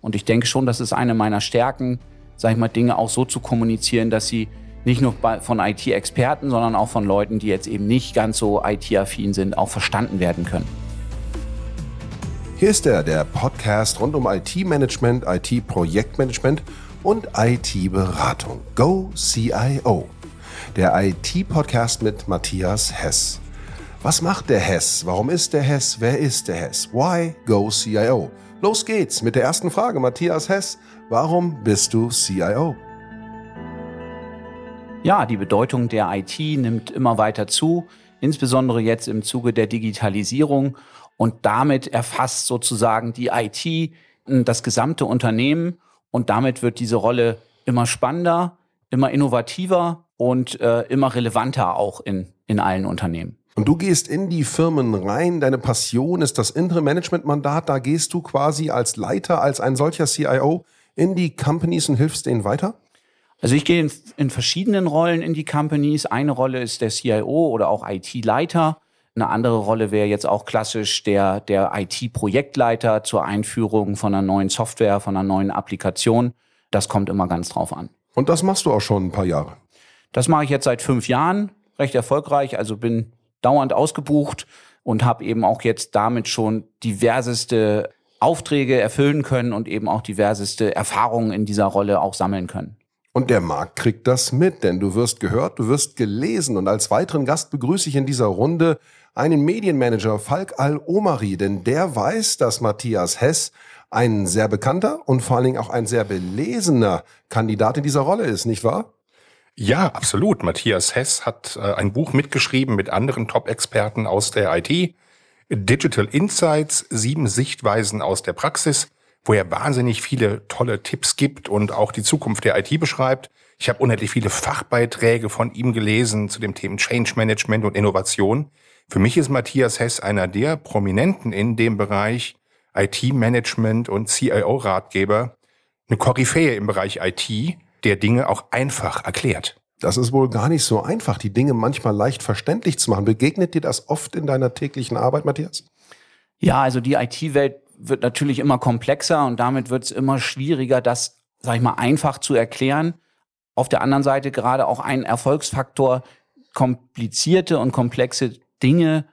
Und ich denke schon, das ist eine meiner Stärken, sag ich mal, Dinge auch so zu kommunizieren, dass sie nicht nur von IT-Experten, sondern auch von Leuten, die jetzt eben nicht ganz so IT-affin sind, auch verstanden werden können. Hier ist er, der Podcast rund um IT-Management, IT-Projektmanagement und IT-Beratung. Go CIO. Der IT-Podcast mit Matthias Hess. Was macht der Hess? Warum ist der Hess? Wer ist der Hess? Why Go CIO? Los geht's mit der ersten Frage. Matthias Hess, warum bist du CIO? Ja, die Bedeutung der IT nimmt immer weiter zu, insbesondere jetzt im Zuge der Digitalisierung. Und damit erfasst sozusagen die IT das gesamte Unternehmen. Und damit wird diese Rolle immer spannender, immer innovativer und äh, immer relevanter auch in, in allen Unternehmen. Und du gehst in die Firmen rein, deine Passion ist das Interim Management Mandat, da gehst du quasi als Leiter, als ein solcher CIO in die Companies und hilfst denen weiter? Also ich gehe in, in verschiedenen Rollen in die Companies. Eine Rolle ist der CIO oder auch IT-Leiter. Eine andere Rolle wäre jetzt auch klassisch der, der IT-Projektleiter zur Einführung von einer neuen Software, von einer neuen Applikation. Das kommt immer ganz drauf an. Und das machst du auch schon ein paar Jahre? Das mache ich jetzt seit fünf Jahren, recht erfolgreich. Also bin dauernd ausgebucht und habe eben auch jetzt damit schon diverseste Aufträge erfüllen können und eben auch diverseste Erfahrungen in dieser Rolle auch sammeln können. Und der Markt kriegt das mit, denn du wirst gehört, du wirst gelesen. Und als weiteren Gast begrüße ich in dieser Runde einen Medienmanager, Falk Al-Omari, denn der weiß, dass Matthias Hess ein sehr bekannter und vor allen Dingen auch ein sehr belesener Kandidat in dieser Rolle ist, nicht wahr? Ja, absolut. Matthias Hess hat äh, ein Buch mitgeschrieben mit anderen Top-Experten aus der IT. Digital Insights, sieben Sichtweisen aus der Praxis, wo er wahnsinnig viele tolle Tipps gibt und auch die Zukunft der IT beschreibt. Ich habe unendlich viele Fachbeiträge von ihm gelesen zu dem Themen Change Management und Innovation. Für mich ist Matthias Hess einer der Prominenten in dem Bereich IT-Management und CIO-Ratgeber, eine Koryphäe im Bereich IT, der Dinge auch einfach erklärt. Das ist wohl gar nicht so einfach, die Dinge manchmal leicht verständlich zu machen. Begegnet dir das oft in deiner täglichen Arbeit, Matthias? Ja, also die IT-Welt wird natürlich immer komplexer und damit wird es immer schwieriger, das, sag ich mal, einfach zu erklären. Auf der anderen Seite gerade auch ein Erfolgsfaktor, komplizierte und komplexe Dinge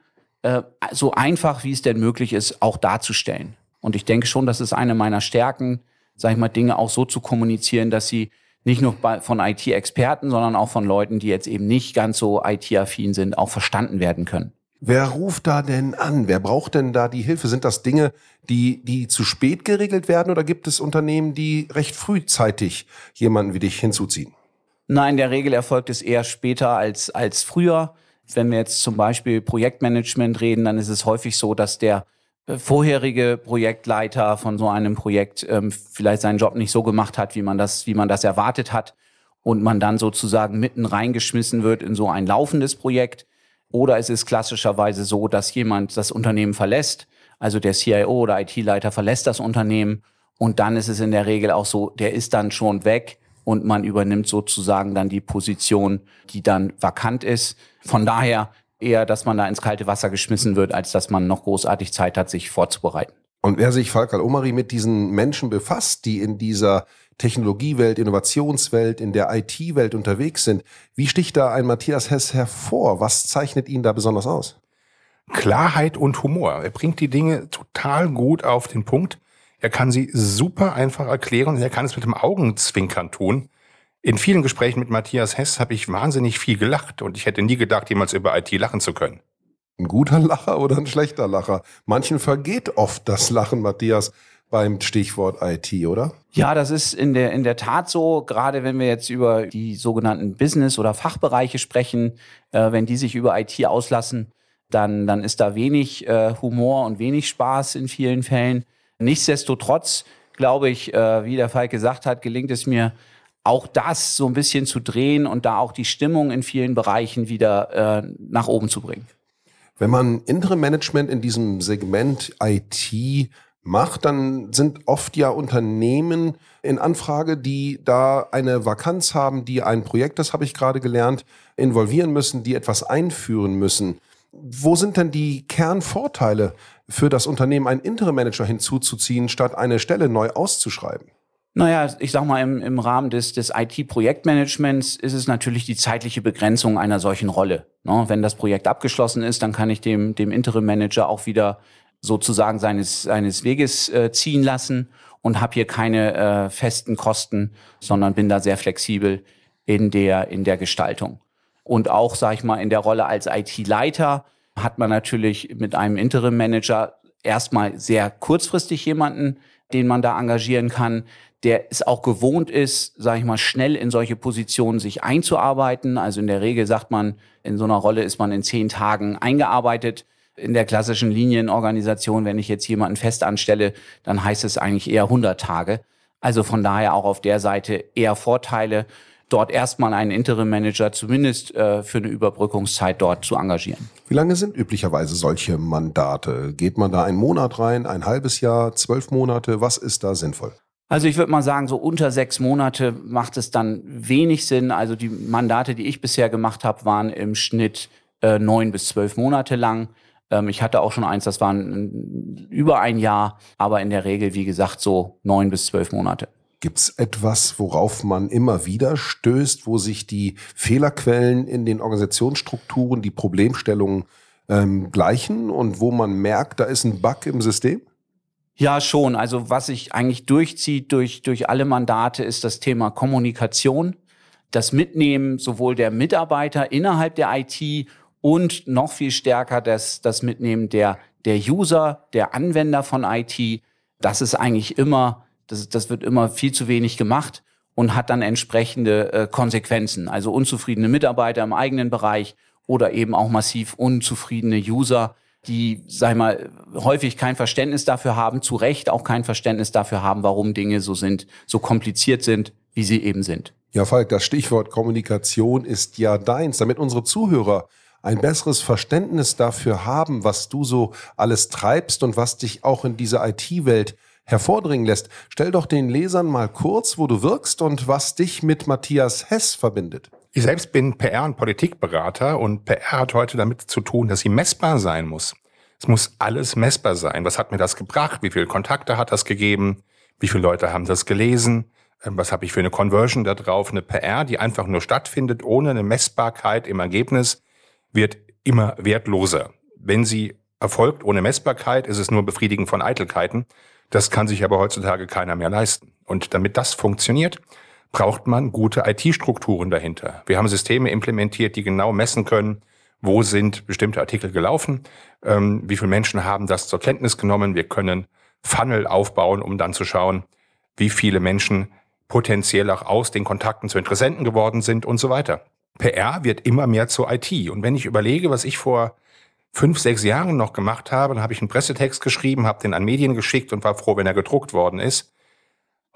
äh, so einfach, wie es denn möglich ist, auch darzustellen. Und ich denke schon, das ist eine meiner Stärken, sag ich mal, Dinge auch so zu kommunizieren, dass sie nicht nur von IT-Experten, sondern auch von Leuten, die jetzt eben nicht ganz so IT-affin sind, auch verstanden werden können. Wer ruft da denn an? Wer braucht denn da die Hilfe? Sind das Dinge, die, die zu spät geregelt werden oder gibt es Unternehmen, die recht frühzeitig jemanden wie dich hinzuziehen? Nein, in der Regel erfolgt es eher später als, als früher. Wenn wir jetzt zum Beispiel Projektmanagement reden, dann ist es häufig so, dass der vorherige Projektleiter von so einem Projekt ähm, vielleicht seinen Job nicht so gemacht hat, wie man das, wie man das erwartet hat und man dann sozusagen mitten reingeschmissen wird in so ein laufendes Projekt. Oder es ist klassischerweise so, dass jemand das Unternehmen verlässt, also der CIO oder IT-Leiter verlässt das Unternehmen und dann ist es in der Regel auch so, der ist dann schon weg und man übernimmt sozusagen dann die Position, die dann vakant ist. Von daher eher, dass man da ins kalte Wasser geschmissen wird, als dass man noch großartig Zeit hat, sich vorzubereiten. Und wer sich, Falkal Omari, mit diesen Menschen befasst, die in dieser Technologiewelt, Innovationswelt, in der IT-Welt unterwegs sind, wie sticht da ein Matthias Hess hervor? Was zeichnet ihn da besonders aus? Klarheit und Humor. Er bringt die Dinge total gut auf den Punkt. Er kann sie super einfach erklären und er kann es mit dem Augenzwinkern tun. In vielen Gesprächen mit Matthias Hess habe ich wahnsinnig viel gelacht und ich hätte nie gedacht, jemals über IT lachen zu können. Ein guter Lacher oder ein schlechter Lacher? Manchen vergeht oft das Lachen, Matthias, beim Stichwort IT, oder? Ja, das ist in der, in der Tat so, gerade wenn wir jetzt über die sogenannten Business- oder Fachbereiche sprechen, äh, wenn die sich über IT auslassen, dann, dann ist da wenig äh, Humor und wenig Spaß in vielen Fällen. Nichtsdestotrotz, glaube ich, äh, wie der Falk gesagt hat, gelingt es mir, auch das so ein bisschen zu drehen und da auch die Stimmung in vielen Bereichen wieder äh, nach oben zu bringen. Wenn man Interim Management in diesem Segment IT macht, dann sind oft ja Unternehmen in Anfrage, die da eine Vakanz haben, die ein Projekt, das habe ich gerade gelernt, involvieren müssen, die etwas einführen müssen. wo sind denn die Kernvorteile für das Unternehmen, einen Interim-Manager hinzuzuziehen, statt eine Stelle neu auszuschreiben? Naja, ich sag mal, im, im Rahmen des, des IT-Projektmanagements ist es natürlich die zeitliche Begrenzung einer solchen Rolle. Ne? Wenn das Projekt abgeschlossen ist, dann kann ich dem, dem Interim-Manager auch wieder sozusagen seines, seines Weges äh, ziehen lassen und habe hier keine äh, festen Kosten, sondern bin da sehr flexibel in der, in der Gestaltung. Und auch, sage ich mal, in der Rolle als IT-Leiter hat man natürlich mit einem Interim-Manager erstmal sehr kurzfristig jemanden, den man da engagieren kann, der es auch gewohnt ist, sage ich mal, schnell in solche Positionen sich einzuarbeiten. Also in der Regel sagt man, in so einer Rolle ist man in zehn Tagen eingearbeitet. In der klassischen Linienorganisation, wenn ich jetzt jemanden fest anstelle, dann heißt es eigentlich eher 100 Tage. Also von daher auch auf der Seite eher Vorteile, dort erstmal einen Interim-Manager zumindest äh, für eine Überbrückungszeit dort zu engagieren. Wie lange sind üblicherweise solche Mandate? Geht man da einen Monat rein, ein halbes Jahr, zwölf Monate? Was ist da sinnvoll? Also ich würde mal sagen, so unter sechs Monate macht es dann wenig Sinn. Also die Mandate, die ich bisher gemacht habe, waren im Schnitt äh, neun bis zwölf Monate lang. Ähm, ich hatte auch schon eins, das waren über ein Jahr, aber in der Regel, wie gesagt, so neun bis zwölf Monate. Gibt es etwas, worauf man immer wieder stößt, wo sich die Fehlerquellen in den Organisationsstrukturen, die Problemstellungen ähm, gleichen und wo man merkt, da ist ein Bug im System? Ja, schon. Also was sich eigentlich durchzieht durch, durch alle Mandate ist das Thema Kommunikation, das Mitnehmen sowohl der Mitarbeiter innerhalb der IT und noch viel stärker das, das Mitnehmen der, der User, der Anwender von IT. Das ist eigentlich immer, das, das wird immer viel zu wenig gemacht und hat dann entsprechende äh, Konsequenzen. Also unzufriedene Mitarbeiter im eigenen Bereich oder eben auch massiv unzufriedene User, die, sag ich mal, häufig kein Verständnis dafür haben, zu Recht auch kein Verständnis dafür haben, warum Dinge so sind, so kompliziert sind, wie sie eben sind. Ja, Falk, das Stichwort Kommunikation ist ja deins, damit unsere Zuhörer ein besseres Verständnis dafür haben, was du so alles treibst und was dich auch in dieser IT-Welt hervordringen lässt. Stell doch den Lesern mal kurz, wo du wirkst und was dich mit Matthias Hess verbindet. Ich selbst bin PR- und Politikberater und PR hat heute damit zu tun, dass sie messbar sein muss. Es muss alles messbar sein. Was hat mir das gebracht? Wie viele Kontakte hat das gegeben? Wie viele Leute haben das gelesen? Ähm, was habe ich für eine Conversion da drauf? Eine PR, die einfach nur stattfindet, ohne eine Messbarkeit im Ergebnis, wird immer wertloser. Wenn sie erfolgt ohne Messbarkeit, ist es nur Befriedigen von Eitelkeiten. Das kann sich aber heutzutage keiner mehr leisten. Und damit das funktioniert, braucht man gute IT-Strukturen dahinter. Wir haben Systeme implementiert, die genau messen können, wo sind bestimmte Artikel gelaufen, ähm, wie viele Menschen haben das zur Kenntnis genommen. Wir können Funnel aufbauen, um dann zu schauen, wie viele Menschen potenziell auch aus den Kontakten zu Interessenten geworden sind und so weiter. PR wird immer mehr zur IT. Und wenn ich überlege, was ich vor fünf, sechs Jahren noch gemacht habe, dann habe ich einen Pressetext geschrieben, habe den an Medien geschickt und war froh, wenn er gedruckt worden ist.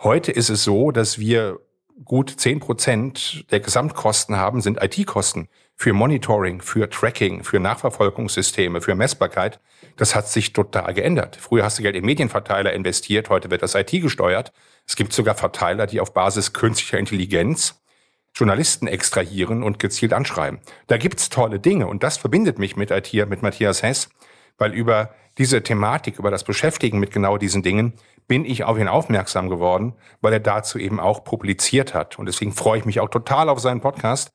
Heute ist es so, dass wir gut zehn Prozent der Gesamtkosten haben, sind IT-Kosten für Monitoring, für Tracking, für Nachverfolgungssysteme, für Messbarkeit. Das hat sich total geändert. Früher hast du Geld in Medienverteiler investiert, heute wird das IT gesteuert. Es gibt sogar Verteiler, die auf Basis künstlicher Intelligenz Journalisten extrahieren und gezielt anschreiben. Da gibt's tolle Dinge und das verbindet mich mit IT, mit Matthias Hess, weil über diese Thematik, über das Beschäftigen mit genau diesen Dingen bin ich auf ihn aufmerksam geworden, weil er dazu eben auch publiziert hat. Und deswegen freue ich mich auch total auf seinen Podcast,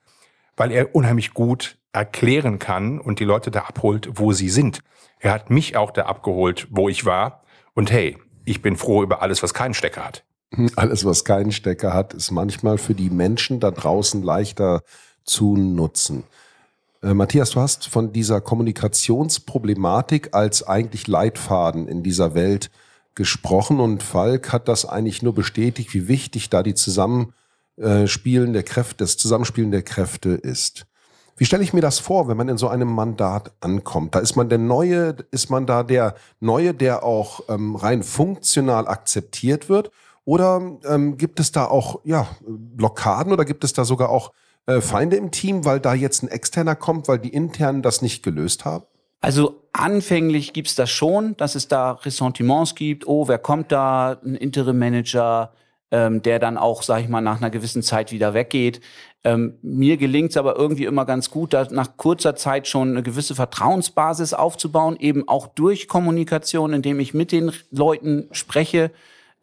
weil er unheimlich gut erklären kann und die Leute da abholt, wo sie sind. Er hat mich auch da abgeholt, wo ich war. Und hey, ich bin froh über alles, was keinen Stecker hat. Alles, was keinen Stecker hat, ist manchmal für die Menschen da draußen leichter zu nutzen. Äh, Matthias, du hast von dieser Kommunikationsproblematik als eigentlich Leitfaden in dieser Welt gesprochen und Falk hat das eigentlich nur bestätigt, wie wichtig da die Zusammenspielen der Kräfte, das Zusammenspielen der Kräfte ist. Wie stelle ich mir das vor, wenn man in so einem Mandat ankommt? Da ist man der Neue, ist man da der Neue, der auch ähm, rein funktional akzeptiert wird? Oder ähm, gibt es da auch ja, Blockaden oder gibt es da sogar auch äh, Feinde im Team, weil da jetzt ein Externer kommt, weil die internen das nicht gelöst haben? Also anfänglich gibt's das schon, dass es da Ressentiments gibt. Oh, wer kommt da? Ein Interim-Manager, ähm, der dann auch, sag ich mal, nach einer gewissen Zeit wieder weggeht. Ähm, mir gelingt es aber irgendwie immer ganz gut, da nach kurzer Zeit schon eine gewisse Vertrauensbasis aufzubauen, eben auch durch Kommunikation, indem ich mit den Leuten spreche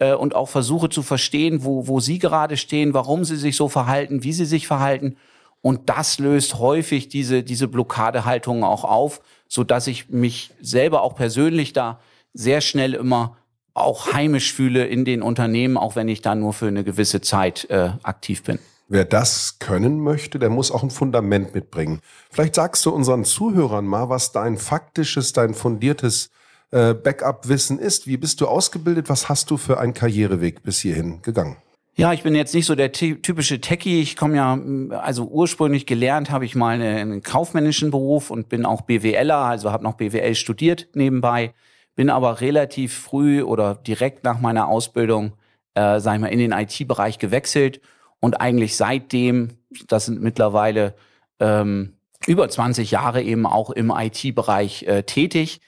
äh, und auch versuche zu verstehen, wo, wo sie gerade stehen, warum sie sich so verhalten, wie sie sich verhalten. Und das löst häufig diese, diese Blockadehaltungen auch auf, so dass ich mich selber auch persönlich da sehr schnell immer auch heimisch fühle in den Unternehmen, auch wenn ich da nur für eine gewisse Zeit äh, aktiv bin. Wer das können möchte, der muss auch ein Fundament mitbringen. Vielleicht sagst du unseren Zuhörern mal, was dein faktisches, dein fundiertes äh, Backup-Wissen ist. Wie bist du ausgebildet? Was hast du für einen Karriereweg bis hierhin gegangen? Ja, ich bin jetzt nicht so der typische Techie. Ich komme ja, also ursprünglich gelernt habe ich mal einen kaufmännischen Beruf und bin auch BWLer, also habe noch BWL studiert nebenbei, bin aber relativ früh oder direkt nach meiner Ausbildung, äh, sag ich mal, in den IT-Bereich gewechselt und eigentlich seitdem, das sind mittlerweile ähm, über 20 Jahre eben auch im IT-Bereich äh, tätig,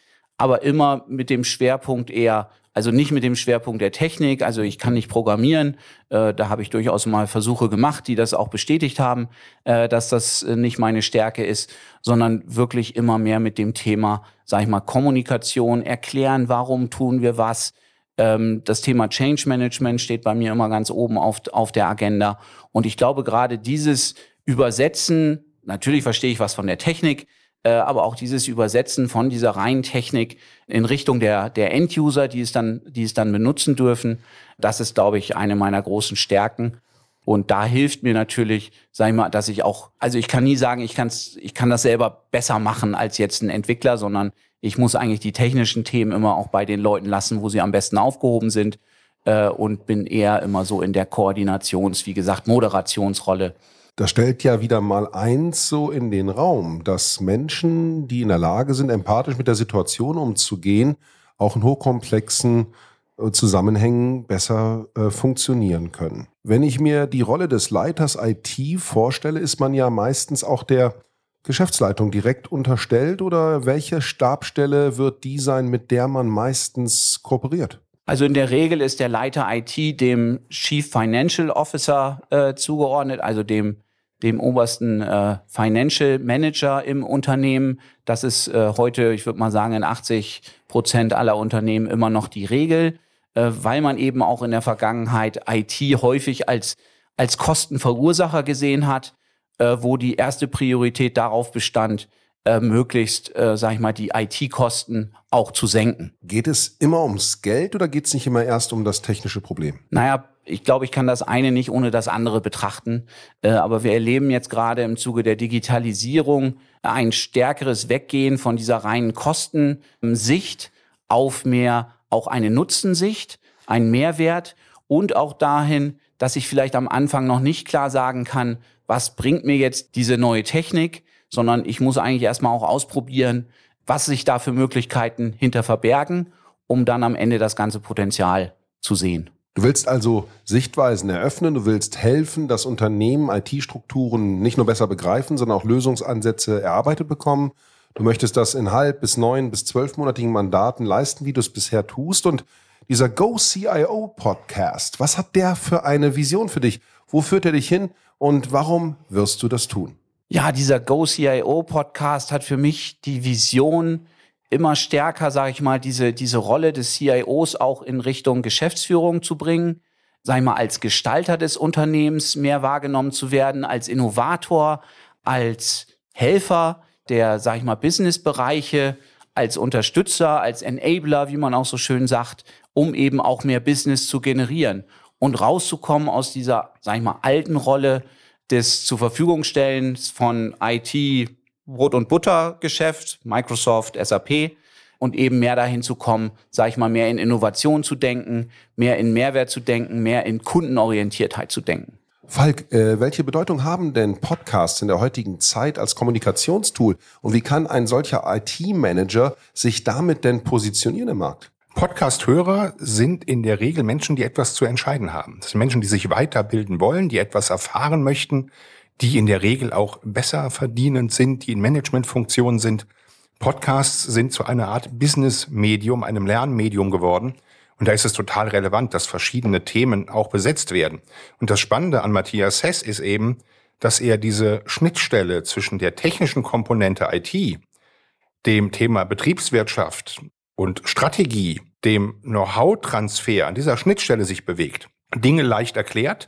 aber immer mit dem Schwerpunkt eher, also nicht mit dem Schwerpunkt der Technik, also ich kann nicht programmieren, äh, da habe ich durchaus mal Versuche gemacht, die das auch bestätigt haben, äh, dass das äh, nicht meine Stärke ist, sondern wirklich immer mehr mit dem Thema, sag ich mal, Kommunikation, erklären, warum tun wir was, ähm, das Thema Change Management steht bei mir immer ganz oben auf, auf der Agenda. Und ich glaube, gerade dieses Übersetzen, natürlich verstehe ich was von der Technik, aber auch dieses Übersetzen von dieser reinen Technik in Richtung der, der End-User, die es dann, die es dann benutzen dürfen, das ist, glaube ich, eine meiner großen Stärken. Und da hilft mir natürlich, sag ich mal, dass ich auch, also ich kann nie sagen, ich, kann's, ich kann das selber besser machen als jetzt ein Entwickler, sondern ich muss eigentlich die technischen Themen immer auch bei den Leuten lassen, wo sie am besten aufgehoben sind äh, und bin eher immer so in der Koordinations-, wie gesagt, Moderationsrolle. Das stellt ja wieder mal eins so in den Raum, dass Menschen, die in der Lage sind, empathisch mit der Situation umzugehen, auch in hochkomplexen äh, Zusammenhängen besser äh, funktionieren können. Wenn ich mir die Rolle des Leiters IT vorstelle, ist man ja meistens auch der Geschäftsleitung direkt unterstellt oder welche Stabstelle wird die sein, mit der man meistens kooperiert? Also in der Regel ist der Leiter IT dem Chief Financial Officer äh, zugeordnet, also dem dem obersten äh, Financial Manager im Unternehmen. Das ist äh, heute, ich würde mal sagen, in 80 Prozent aller Unternehmen immer noch die Regel, äh, weil man eben auch in der Vergangenheit IT häufig als, als Kostenverursacher gesehen hat äh, wo die erste Priorität darauf bestand, äh, möglichst, äh, sag ich mal, die IT-Kosten auch zu senken. Geht es immer ums Geld oder geht es nicht immer erst um das technische Problem? Naja, ich glaube, ich kann das eine nicht ohne das andere betrachten. Äh, aber wir erleben jetzt gerade im Zuge der Digitalisierung ein stärkeres Weggehen von dieser reinen Kostensicht auf mehr auch eine Nutzensicht, ein Mehrwert und auch dahin, dass ich vielleicht am Anfang noch nicht klar sagen kann, was bringt mir jetzt diese neue Technik, sondern ich muss eigentlich erstmal auch ausprobieren, was sich da für Möglichkeiten hinter verbergen, um dann am Ende das ganze Potenzial zu sehen. Du willst also Sichtweisen eröffnen, du willst helfen, dass Unternehmen IT-Strukturen nicht nur besser begreifen, sondern auch Lösungsansätze erarbeitet bekommen. Du möchtest das in halb bis neun bis zwölfmonatigen Mandaten leisten, wie du es bisher tust. Und dieser Go CIO Podcast, was hat der für eine Vision für dich? Wo führt er dich hin? und warum wirst du das tun? Ja, dieser Go CIO Podcast hat für mich die Vision, immer stärker, sage ich mal, diese, diese Rolle des CIOs auch in Richtung Geschäftsführung zu bringen, sag ich mal, als Gestalter des Unternehmens mehr wahrgenommen zu werden, als Innovator, als Helfer der, sag ich mal, Businessbereiche, als Unterstützer, als Enabler, wie man auch so schön sagt, um eben auch mehr Business zu generieren und rauszukommen aus dieser, sag ich mal, alten Rolle des zur Verfügung stellens von IT Brot und Butter Geschäft, Microsoft, SAP und eben mehr dahin zu kommen, sage ich mal, mehr in Innovation zu denken, mehr in Mehrwert zu denken, mehr in Kundenorientiertheit zu denken. Falk, äh, welche Bedeutung haben denn Podcasts in der heutigen Zeit als Kommunikationstool und wie kann ein solcher IT-Manager sich damit denn positionieren im Markt? Podcast-Hörer sind in der Regel Menschen, die etwas zu entscheiden haben. Das sind Menschen, die sich weiterbilden wollen, die etwas erfahren möchten, die in der Regel auch besser verdienend sind, die in Managementfunktionen sind. Podcasts sind zu einer Art Business-Medium, einem Lernmedium geworden. Und da ist es total relevant, dass verschiedene Themen auch besetzt werden. Und das Spannende an Matthias Hess ist eben, dass er diese Schnittstelle zwischen der technischen Komponente IT, dem Thema Betriebswirtschaft und Strategie, dem Know-how-Transfer an dieser Schnittstelle sich bewegt. Dinge leicht erklärt,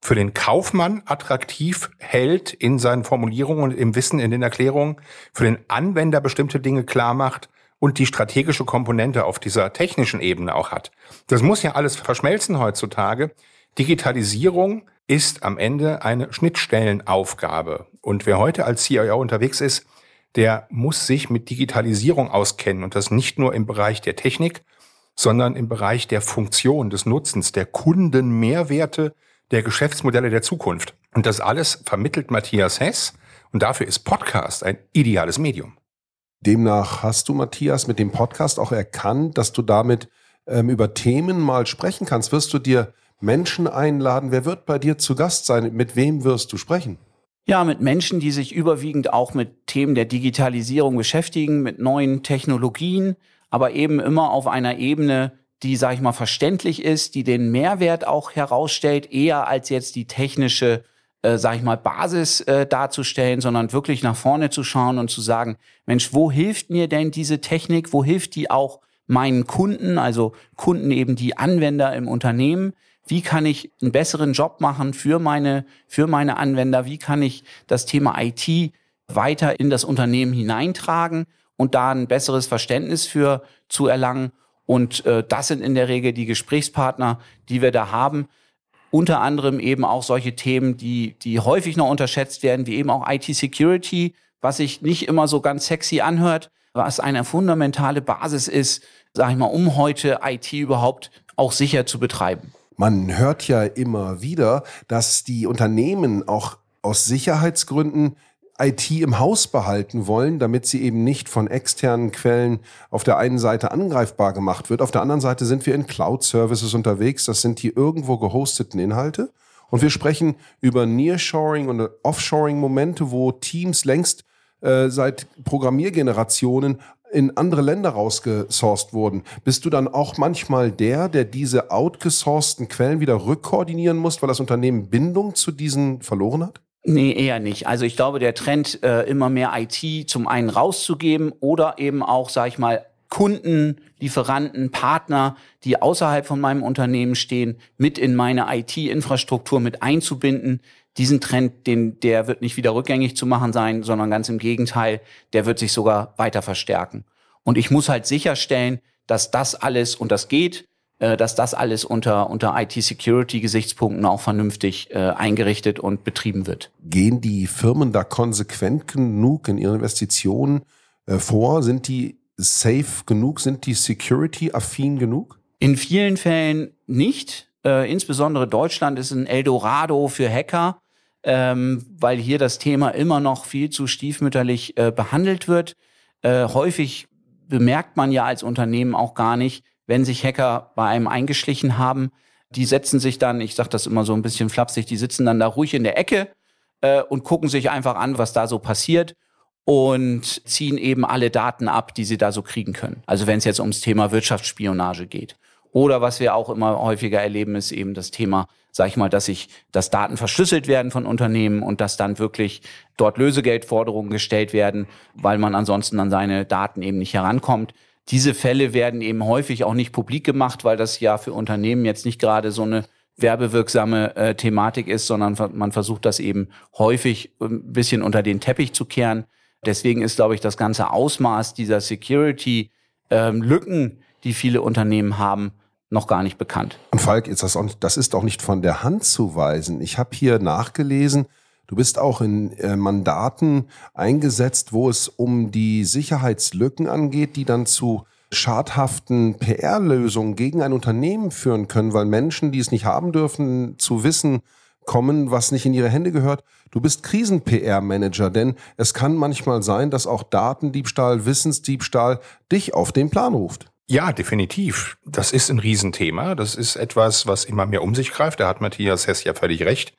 für den Kaufmann attraktiv hält in seinen Formulierungen und im Wissen in den Erklärungen, für den Anwender bestimmte Dinge klar macht und die strategische Komponente auf dieser technischen Ebene auch hat. Das muss ja alles verschmelzen heutzutage. Digitalisierung ist am Ende eine Schnittstellenaufgabe. Und wer heute als CIO unterwegs ist, der muss sich mit Digitalisierung auskennen und das nicht nur im Bereich der Technik, sondern im Bereich der Funktion, des Nutzens, der Kundenmehrwerte, der Geschäftsmodelle der Zukunft. Und das alles vermittelt Matthias Hess und dafür ist Podcast ein ideales Medium. Demnach hast du, Matthias, mit dem Podcast auch erkannt, dass du damit ähm, über Themen mal sprechen kannst. Wirst du dir Menschen einladen? Wer wird bei dir zu Gast sein? Mit wem wirst du sprechen? Ja, mit Menschen, die sich überwiegend auch mit Themen der Digitalisierung beschäftigen, mit neuen Technologien, aber eben immer auf einer Ebene, die, sag ich mal, verständlich ist, die den Mehrwert auch herausstellt, eher als jetzt die technische, äh, sag ich mal, Basis äh, darzustellen, sondern wirklich nach vorne zu schauen und zu sagen, Mensch, wo hilft mir denn diese Technik? Wo hilft die auch meinen Kunden, also Kunden eben die Anwender im Unternehmen? Wie kann ich einen besseren Job machen für meine, für meine Anwender, wie kann ich das Thema IT weiter in das Unternehmen hineintragen und da ein besseres Verständnis für zu erlangen. Und äh, das sind in der Regel die Gesprächspartner, die wir da haben. Unter anderem eben auch solche Themen, die, die häufig noch unterschätzt werden, wie eben auch IT-Security, was sich nicht immer so ganz sexy anhört, was eine fundamentale Basis ist, sage ich mal, um heute IT überhaupt auch sicher zu betreiben. Man hört ja immer wieder, dass die Unternehmen auch aus Sicherheitsgründen IT im Haus behalten wollen, damit sie eben nicht von externen Quellen auf der einen Seite angreifbar gemacht wird. Auf der anderen Seite sind wir in Cloud-Services unterwegs. Das sind die irgendwo gehosteten Inhalte. Und wir sprechen über Nearshoring und Offshoring-Momente, wo Teams längst äh, seit Programmiergenerationen in andere Länder rausgesourced wurden, bist du dann auch manchmal der, der diese outgesourcten Quellen wieder rückkoordinieren muss, weil das Unternehmen Bindung zu diesen verloren hat? Nee, eher nicht. Also ich glaube, der Trend, äh, immer mehr IT zum einen rauszugeben oder eben auch, sag ich mal, Kunden, Lieferanten, Partner, die außerhalb von meinem Unternehmen stehen, mit in meine IT-Infrastruktur mit einzubinden, diesen Trend, den, der wird nicht wieder rückgängig zu machen sein, sondern ganz im Gegenteil, der wird sich sogar weiter verstärken. Und ich muss halt sicherstellen, dass das alles, und das geht, äh, dass das alles unter, unter IT-Security-Gesichtspunkten auch vernünftig äh, eingerichtet und betrieben wird. Gehen die Firmen da konsequent genug in ihren Investitionen äh, vor? Sind die safe genug? Sind die security-affin genug? In vielen Fällen nicht. Äh, insbesondere Deutschland ist ein Eldorado für Hacker ähm, weil hier das Thema immer noch viel zu stiefmütterlich äh, behandelt wird. Äh, häufig bemerkt man ja als Unternehmen auch gar nicht, wenn sich Hacker bei einem eingeschlichen haben. Die setzen sich dann, ich sage das immer so ein bisschen flapsig, die sitzen dann da ruhig in der Ecke äh, und gucken sich einfach an, was da so passiert und ziehen eben alle Daten ab, die sie da so kriegen können. Also wenn es jetzt ums Thema Wirtschaftsspionage geht. Oder was wir auch immer häufiger erleben, ist eben das Thema, sag ich mal, dass sich, dass Daten verschlüsselt werden von Unternehmen und dass dann wirklich dort Lösegeldforderungen gestellt werden, weil man ansonsten an seine Daten eben nicht herankommt. Diese Fälle werden eben häufig auch nicht publik gemacht, weil das ja für Unternehmen jetzt nicht gerade so eine werbewirksame äh, Thematik ist, sondern man versucht das eben häufig ein bisschen unter den Teppich zu kehren. Deswegen ist, glaube ich, das ganze Ausmaß dieser Security-Lücken, ähm, die viele Unternehmen haben, noch gar nicht bekannt. Und Falk, ist das, das ist auch nicht von der Hand zu weisen. Ich habe hier nachgelesen, du bist auch in äh, Mandaten eingesetzt, wo es um die Sicherheitslücken angeht, die dann zu schadhaften PR-Lösungen gegen ein Unternehmen führen können, weil Menschen, die es nicht haben dürfen, zu wissen kommen, was nicht in ihre Hände gehört. Du bist Krisen-PR-Manager, denn es kann manchmal sein, dass auch Datendiebstahl, Wissensdiebstahl dich auf den Plan ruft. Ja, definitiv. Das ist ein Riesenthema. Das ist etwas, was immer mehr um sich greift. Da hat Matthias Hess ja völlig recht.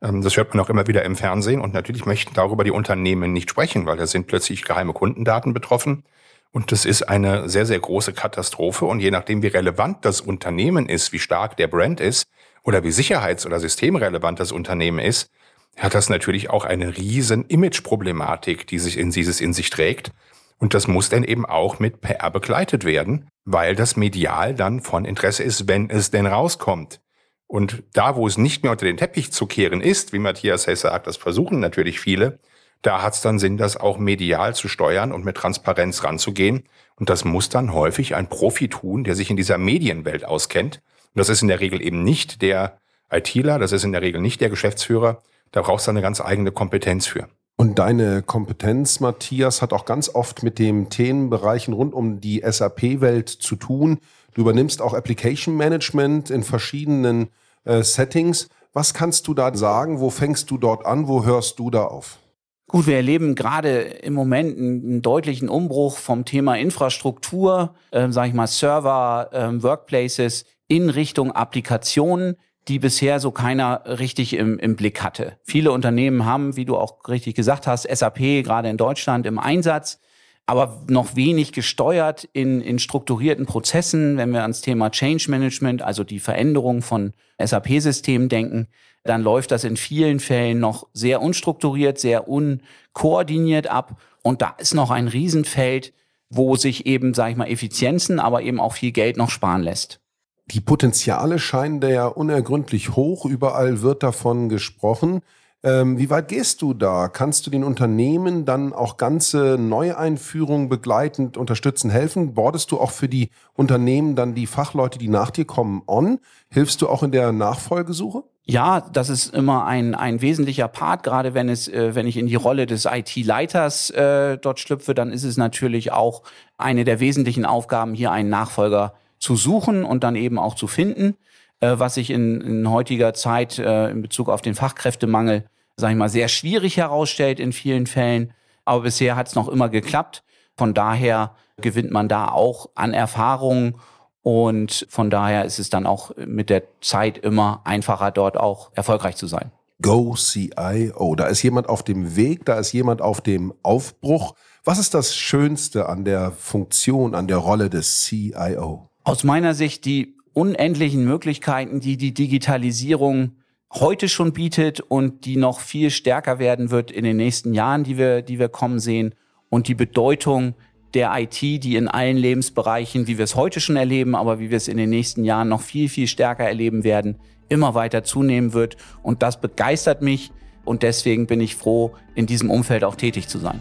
Ähm, das hört man auch immer wieder im Fernsehen. Und natürlich möchten darüber die Unternehmen nicht sprechen, weil da sind plötzlich geheime Kundendaten betroffen. Und das ist eine sehr, sehr große Katastrophe. Und je nachdem, wie relevant das Unternehmen ist, wie stark der Brand ist oder wie sicherheits- oder systemrelevant das Unternehmen ist, hat das natürlich auch eine riesen Image-Problematik, die sich in dieses in sich trägt. Und das muss dann eben auch mit PR begleitet werden, weil das medial dann von Interesse ist, wenn es denn rauskommt. Und da, wo es nicht mehr unter den Teppich zu kehren ist, wie Matthias Hesse sagt, das versuchen natürlich viele, da hat es dann Sinn, das auch medial zu steuern und mit Transparenz ranzugehen. Und das muss dann häufig ein Profi tun, der sich in dieser Medienwelt auskennt. Und das ist in der Regel eben nicht der ITler, das ist in der Regel nicht der Geschäftsführer. Da brauchst du eine ganz eigene Kompetenz für. Und deine Kompetenz, Matthias, hat auch ganz oft mit den Themenbereichen rund um die SAP-Welt zu tun. Du übernimmst auch Application Management in verschiedenen äh, Settings. Was kannst du da sagen? Wo fängst du dort an? Wo hörst du da auf? Gut, wir erleben gerade im Moment einen, deutlichen Umbruch vom Thema Infrastruktur, äh, sage ich mal Server, äh, Workplaces in Richtung Applikationen, die bisher so keiner richtig im, im Blick hatte. Viele Unternehmen haben, wie du auch richtig gesagt hast, SAP gerade in Deutschland im Einsatz aber noch wenig gesteuert in, in strukturierten Prozessen. Wenn wir ans Thema Change Management, also die Veränderung von SAP-Systemen denken, dann läuft das in vielen Fällen noch sehr unstrukturiert, sehr unkoordiniert ab. Und da ist noch ein Riesenfeld, wo sich eben, sage ich mal, Effizienzen, aber eben auch viel Geld noch sparen lässt. Die Potenziale scheinen da ja unergründlich hoch. Überall wird davon gesprochen. Ähm, wie weit gehst du da? Kannst du den Unternehmen dann auch ganze Neueinführungen begleitend unterstützen, helfen? Bordest du auch für die Unternehmen dann die Fachleute, die nach dir kommen, on? Hilfst du auch in der Nachfolgesuche? Ja, das ist immer ein, ein wesentlicher Part, gerade wenn es, äh, wenn ich in die Rolle des IT-Leiters äh, dort schlüpfe, dann ist es natürlich auch eine der wesentlichen Aufgaben, hier einen Nachfolger zu suchen und dann eben auch zu finden, äh, was sich in, in heutiger Zeit äh, in Bezug auf den Fachkräftemangel sage ich mal, sehr schwierig herausstellt in vielen Fällen. Aber bisher hat es noch immer geklappt. Von daher gewinnt man da auch an Erfahrung und von daher ist es dann auch mit der Zeit immer einfacher, dort auch erfolgreich zu sein. Go CIO. Da ist jemand auf dem Weg, da ist jemand auf dem Aufbruch. Was ist das Schönste an der Funktion, an der Rolle des CIO? Aus meiner Sicht die unendlichen Möglichkeiten, die die Digitalisierung heute schon bietet und die noch viel stärker werden wird in den nächsten Jahren, die wir, die wir kommen sehen und die Bedeutung der IT, die in allen Lebensbereichen, wie wir es heute schon erleben, aber wie wir es in den nächsten Jahren noch viel, viel stärker erleben werden, immer weiter zunehmen wird. Und das begeistert mich und deswegen bin ich froh, in diesem Umfeld auch tätig zu sein.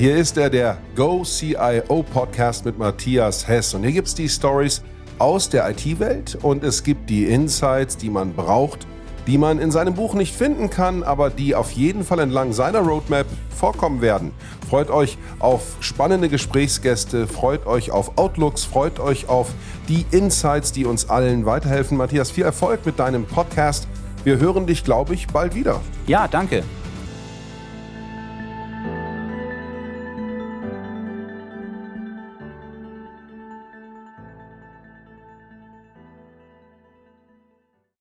Hier ist er, der Go CIO Podcast mit Matthias Hess. Und hier gibt es die Stories aus der IT-Welt und es gibt die Insights, die man braucht, die man in seinem Buch nicht finden kann, aber die auf jeden Fall entlang seiner Roadmap vorkommen werden. Freut euch auf spannende Gesprächsgäste, freut euch auf Outlooks, freut euch auf die Insights, die uns allen weiterhelfen. Matthias, viel Erfolg mit deinem Podcast. Wir hören dich, glaube ich, bald wieder. Ja, danke.